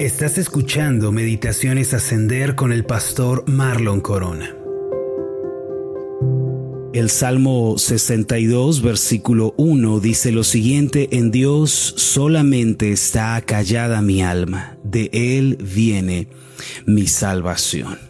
Estás escuchando Meditaciones Ascender con el pastor Marlon Corona. El Salmo 62, versículo 1 dice lo siguiente, en Dios solamente está callada mi alma, de Él viene mi salvación.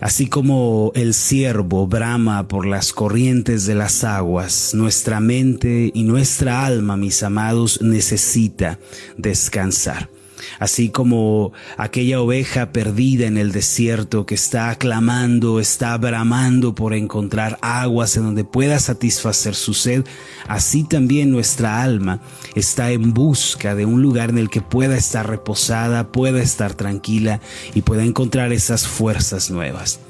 Así como el ciervo brama por las corrientes de las aguas, nuestra mente y nuestra alma, mis amados, necesita descansar así como aquella oveja perdida en el desierto que está clamando, está bramando por encontrar aguas en donde pueda satisfacer su sed, así también nuestra alma está en busca de un lugar en el que pueda estar reposada, pueda estar tranquila y pueda encontrar esas fuerzas nuevas.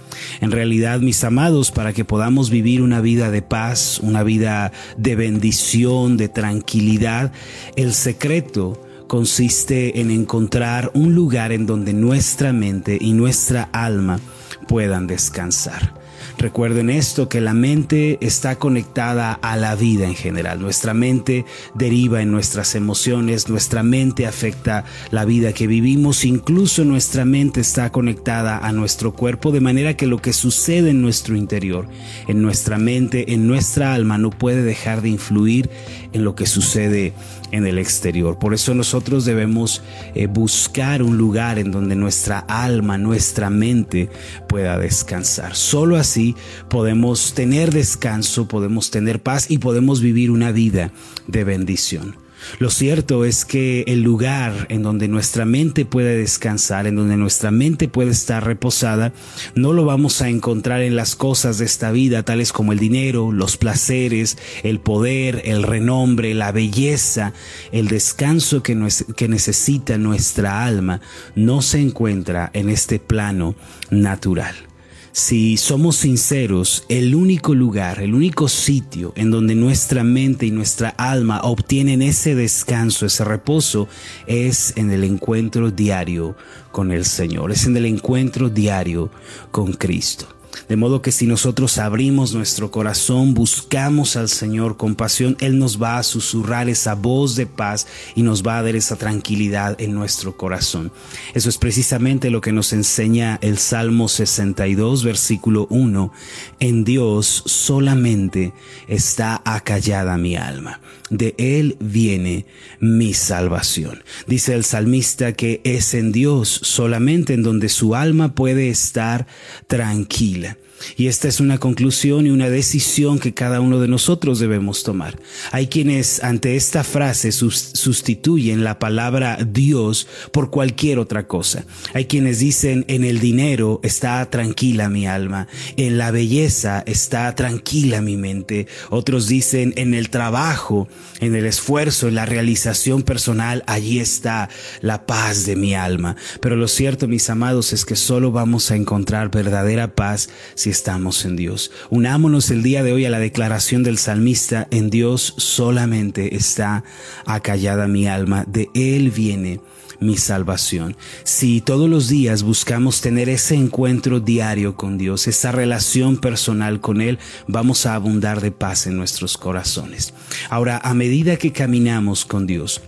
En realidad, mis amados, para que podamos vivir una vida de paz, una vida de bendición, de tranquilidad, el secreto consiste en encontrar un lugar en donde nuestra mente y nuestra alma puedan descansar. Recuerden esto, que la mente está conectada a la vida en general. Nuestra mente deriva en nuestras emociones, nuestra mente afecta la vida que vivimos, incluso nuestra mente está conectada a nuestro cuerpo, de manera que lo que sucede en nuestro interior, en nuestra mente, en nuestra alma, no puede dejar de influir en lo que sucede en el exterior. Por eso nosotros debemos eh, buscar un lugar en donde nuestra alma, nuestra mente pueda descansar. Solo así podemos tener descanso, podemos tener paz y podemos vivir una vida de bendición. Lo cierto es que el lugar en donde nuestra mente puede descansar, en donde nuestra mente puede estar reposada, no lo vamos a encontrar en las cosas de esta vida, tales como el dinero, los placeres, el poder, el renombre, la belleza, el descanso que, que necesita nuestra alma, no se encuentra en este plano natural. Si somos sinceros, el único lugar, el único sitio en donde nuestra mente y nuestra alma obtienen ese descanso, ese reposo, es en el encuentro diario con el Señor, es en el encuentro diario con Cristo. De modo que si nosotros abrimos nuestro corazón, buscamos al Señor con pasión, Él nos va a susurrar esa voz de paz y nos va a dar esa tranquilidad en nuestro corazón. Eso es precisamente lo que nos enseña el Salmo 62, versículo 1. En Dios solamente está acallada mi alma. De Él viene mi salvación. Dice el salmista que es en Dios solamente en donde su alma puede estar tranquila. Y esta es una conclusión y una decisión que cada uno de nosotros debemos tomar. Hay quienes ante esta frase sustituyen la palabra Dios por cualquier otra cosa. Hay quienes dicen en el dinero está tranquila mi alma, en la belleza está tranquila mi mente. Otros dicen en el trabajo, en el esfuerzo, en la realización personal, allí está la paz de mi alma. Pero lo cierto, mis amados, es que solo vamos a encontrar verdadera paz si estamos en Dios. Unámonos el día de hoy a la declaración del salmista, en Dios solamente está acallada mi alma, de Él viene mi salvación. Si todos los días buscamos tener ese encuentro diario con Dios, esa relación personal con Él, vamos a abundar de paz en nuestros corazones. Ahora, a medida que caminamos con Dios,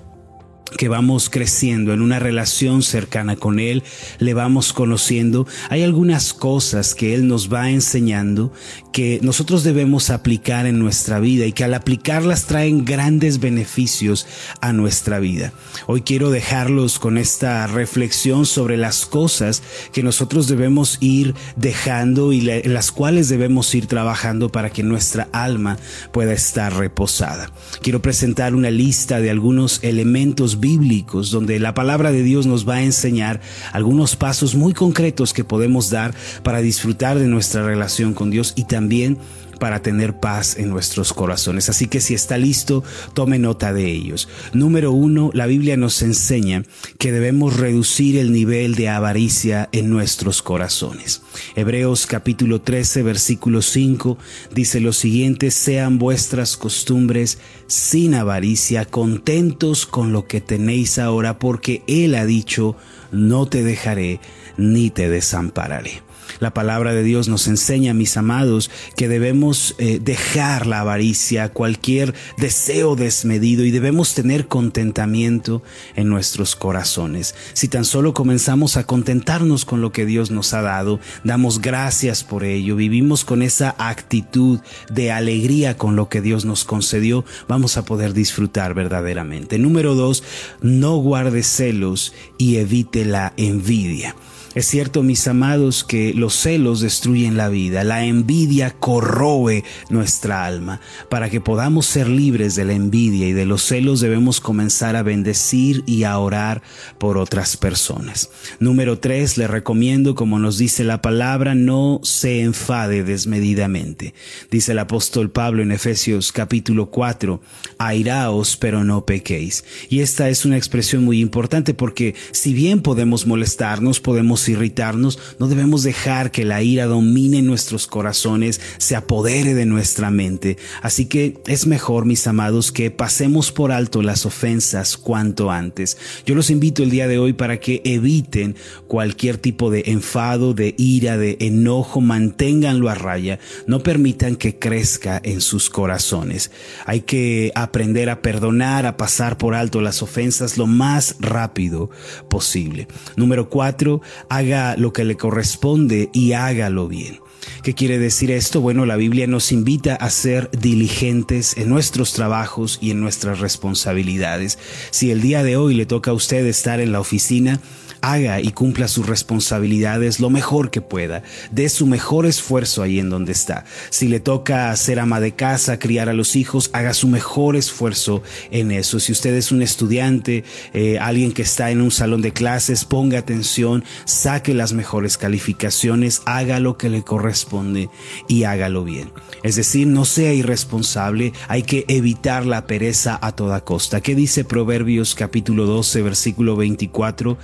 que vamos creciendo en una relación cercana con Él, le vamos conociendo, hay algunas cosas que Él nos va enseñando que nosotros debemos aplicar en nuestra vida y que al aplicarlas traen grandes beneficios a nuestra vida. Hoy quiero dejarlos con esta reflexión sobre las cosas que nosotros debemos ir dejando y las cuales debemos ir trabajando para que nuestra alma pueda estar reposada. Quiero presentar una lista de algunos elementos bíblicos donde la palabra de Dios nos va a enseñar algunos pasos muy concretos que podemos dar para disfrutar de nuestra relación con Dios y también para tener paz en nuestros corazones. Así que si está listo, tome nota de ellos. Número uno, la Biblia nos enseña que debemos reducir el nivel de avaricia en nuestros corazones. Hebreos capítulo 13, versículo 5 dice lo siguiente, sean vuestras costumbres sin avaricia, contentos con lo que tenéis ahora, porque Él ha dicho, no te dejaré ni te desampararé. La palabra de Dios nos enseña, mis amados, que debemos eh, dejar la avaricia, cualquier deseo desmedido y debemos tener contentamiento en nuestros corazones. Si tan solo comenzamos a contentarnos con lo que Dios nos ha dado, damos gracias por ello, vivimos con esa actitud de alegría con lo que Dios nos concedió, vamos a poder disfrutar verdaderamente. Número dos, no guarde celos y evite la envidia. Es cierto, mis amados, que los celos destruyen la vida, la envidia corroe nuestra alma. Para que podamos ser libres de la envidia y de los celos debemos comenzar a bendecir y a orar por otras personas. Número tres, le recomiendo, como nos dice la palabra, no se enfade desmedidamente. Dice el apóstol Pablo en Efesios capítulo 4, airaos pero no pequéis. Y esta es una expresión muy importante porque si bien podemos molestarnos, podemos irritarnos, no debemos dejar que la ira domine nuestros corazones, se apodere de nuestra mente. Así que es mejor, mis amados, que pasemos por alto las ofensas cuanto antes. Yo los invito el día de hoy para que eviten cualquier tipo de enfado, de ira, de enojo, manténganlo a raya, no permitan que crezca en sus corazones. Hay que aprender a perdonar, a pasar por alto las ofensas lo más rápido posible. Número cuatro, haga lo que le corresponde y hágalo bien. ¿Qué quiere decir esto? Bueno, la Biblia nos invita a ser diligentes en nuestros trabajos y en nuestras responsabilidades. Si el día de hoy le toca a usted estar en la oficina, haga y cumpla sus responsabilidades lo mejor que pueda, dé su mejor esfuerzo ahí en donde está. Si le toca ser ama de casa, criar a los hijos, haga su mejor esfuerzo en eso. Si usted es un estudiante, eh, alguien que está en un salón de clases, ponga atención, saque las mejores calificaciones, haga lo que le corresponde y hágalo bien. Es decir, no sea irresponsable, hay que evitar la pereza a toda costa. ¿Qué dice Proverbios capítulo 12, versículo 24?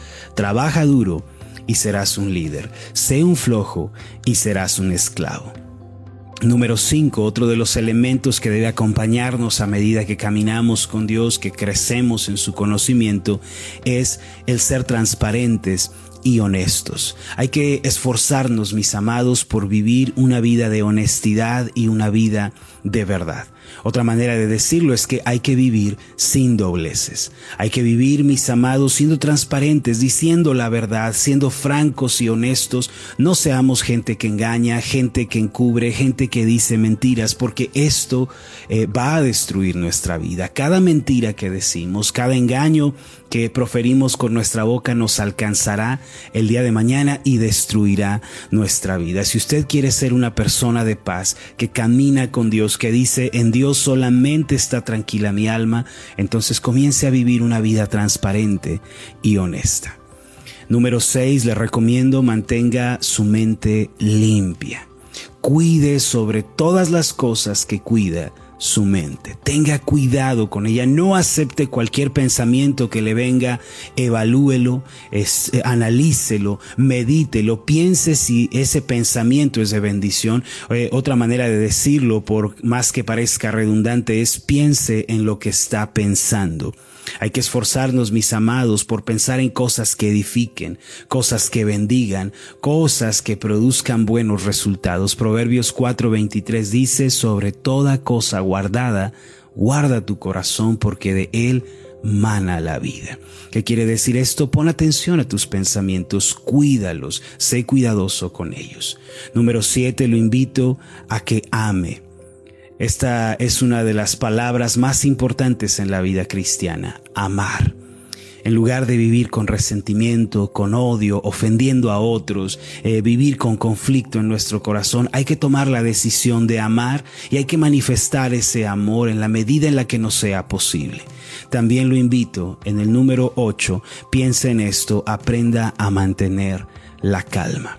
Trabaja duro y serás un líder. Sé un flojo y serás un esclavo. Número 5, otro de los elementos que debe acompañarnos a medida que caminamos con Dios, que crecemos en su conocimiento, es el ser transparentes y honestos. Hay que esforzarnos, mis amados, por vivir una vida de honestidad y una vida de verdad. Otra manera de decirlo es que hay que vivir sin dobleces. Hay que vivir, mis amados, siendo transparentes, diciendo la verdad, siendo francos y honestos. No seamos gente que engaña, gente que encubre, gente que dice mentiras, porque esto eh, va a destruir nuestra vida. Cada mentira que decimos, cada engaño que proferimos con nuestra boca nos alcanzará el día de mañana y destruirá nuestra vida. Si usted quiere ser una persona de paz, que camina con Dios, que dice en Dios solamente está tranquila mi alma, entonces comience a vivir una vida transparente y honesta. Número 6, le recomiendo mantenga su mente limpia. Cuide sobre todas las cosas que cuida su mente. Tenga cuidado con ella. No acepte cualquier pensamiento que le venga. Evalúelo, es, eh, analícelo, medítelo, piense si ese pensamiento es de bendición. Eh, otra manera de decirlo, por más que parezca redundante, es piense en lo que está pensando. Hay que esforzarnos, mis amados, por pensar en cosas que edifiquen, cosas que bendigan, cosas que produzcan buenos resultados. Proverbios 4:23 dice, sobre toda cosa guardada, guarda tu corazón porque de él mana la vida. ¿Qué quiere decir esto? Pon atención a tus pensamientos, cuídalos, sé cuidadoso con ellos. Número 7, lo invito a que ame. Esta es una de las palabras más importantes en la vida cristiana, amar. En lugar de vivir con resentimiento, con odio, ofendiendo a otros, eh, vivir con conflicto en nuestro corazón, hay que tomar la decisión de amar y hay que manifestar ese amor en la medida en la que nos sea posible. También lo invito, en el número 8, piensa en esto, aprenda a mantener la calma.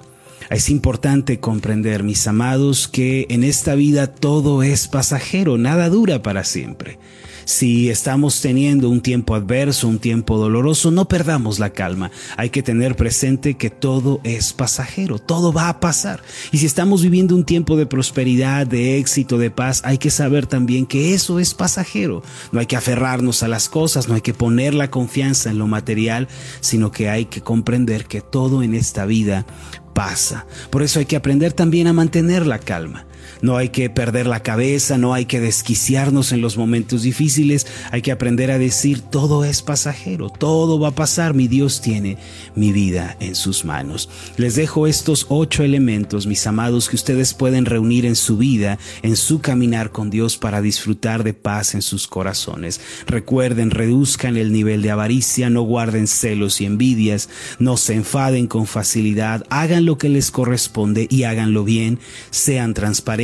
Es importante comprender, mis amados, que en esta vida todo es pasajero, nada dura para siempre. Si estamos teniendo un tiempo adverso, un tiempo doloroso, no perdamos la calma. Hay que tener presente que todo es pasajero, todo va a pasar. Y si estamos viviendo un tiempo de prosperidad, de éxito, de paz, hay que saber también que eso es pasajero. No hay que aferrarnos a las cosas, no hay que poner la confianza en lo material, sino que hay que comprender que todo en esta vida pasa. Por eso hay que aprender también a mantener la calma. No hay que perder la cabeza, no hay que desquiciarnos en los momentos difíciles, hay que aprender a decir todo es pasajero, todo va a pasar, mi Dios tiene mi vida en sus manos. Les dejo estos ocho elementos, mis amados, que ustedes pueden reunir en su vida, en su caminar con Dios para disfrutar de paz en sus corazones. Recuerden, reduzcan el nivel de avaricia, no guarden celos y envidias, no se enfaden con facilidad, hagan lo que les corresponde y háganlo bien, sean transparentes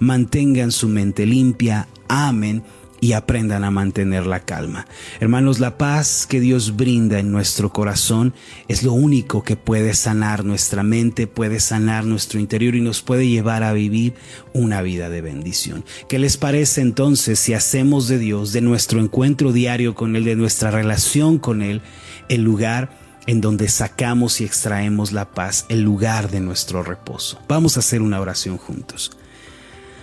mantengan su mente limpia, amen y aprendan a mantener la calma. Hermanos, la paz que Dios brinda en nuestro corazón es lo único que puede sanar nuestra mente, puede sanar nuestro interior y nos puede llevar a vivir una vida de bendición. ¿Qué les parece entonces si hacemos de Dios, de nuestro encuentro diario con Él, de nuestra relación con Él, el lugar en donde sacamos y extraemos la paz, el lugar de nuestro reposo? Vamos a hacer una oración juntos.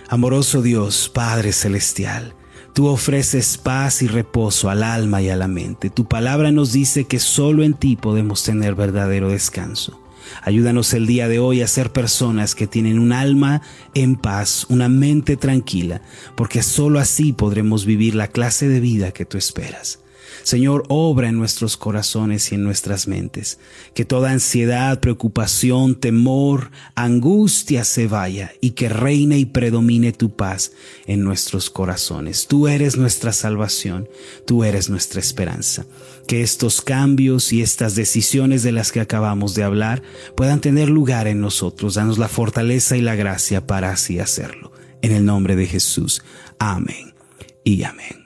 Amoroso Dios, Padre Celestial, tú ofreces paz y reposo al alma y a la mente. Tu palabra nos dice que solo en ti podemos tener verdadero descanso. Ayúdanos el día de hoy a ser personas que tienen un alma en paz, una mente tranquila, porque solo así podremos vivir la clase de vida que tú esperas. Señor, obra en nuestros corazones y en nuestras mentes. Que toda ansiedad, preocupación, temor, angustia se vaya y que reine y predomine tu paz en nuestros corazones. Tú eres nuestra salvación, tú eres nuestra esperanza. Que estos cambios y estas decisiones de las que acabamos de hablar puedan tener lugar en nosotros. Danos la fortaleza y la gracia para así hacerlo. En el nombre de Jesús. Amén y amén.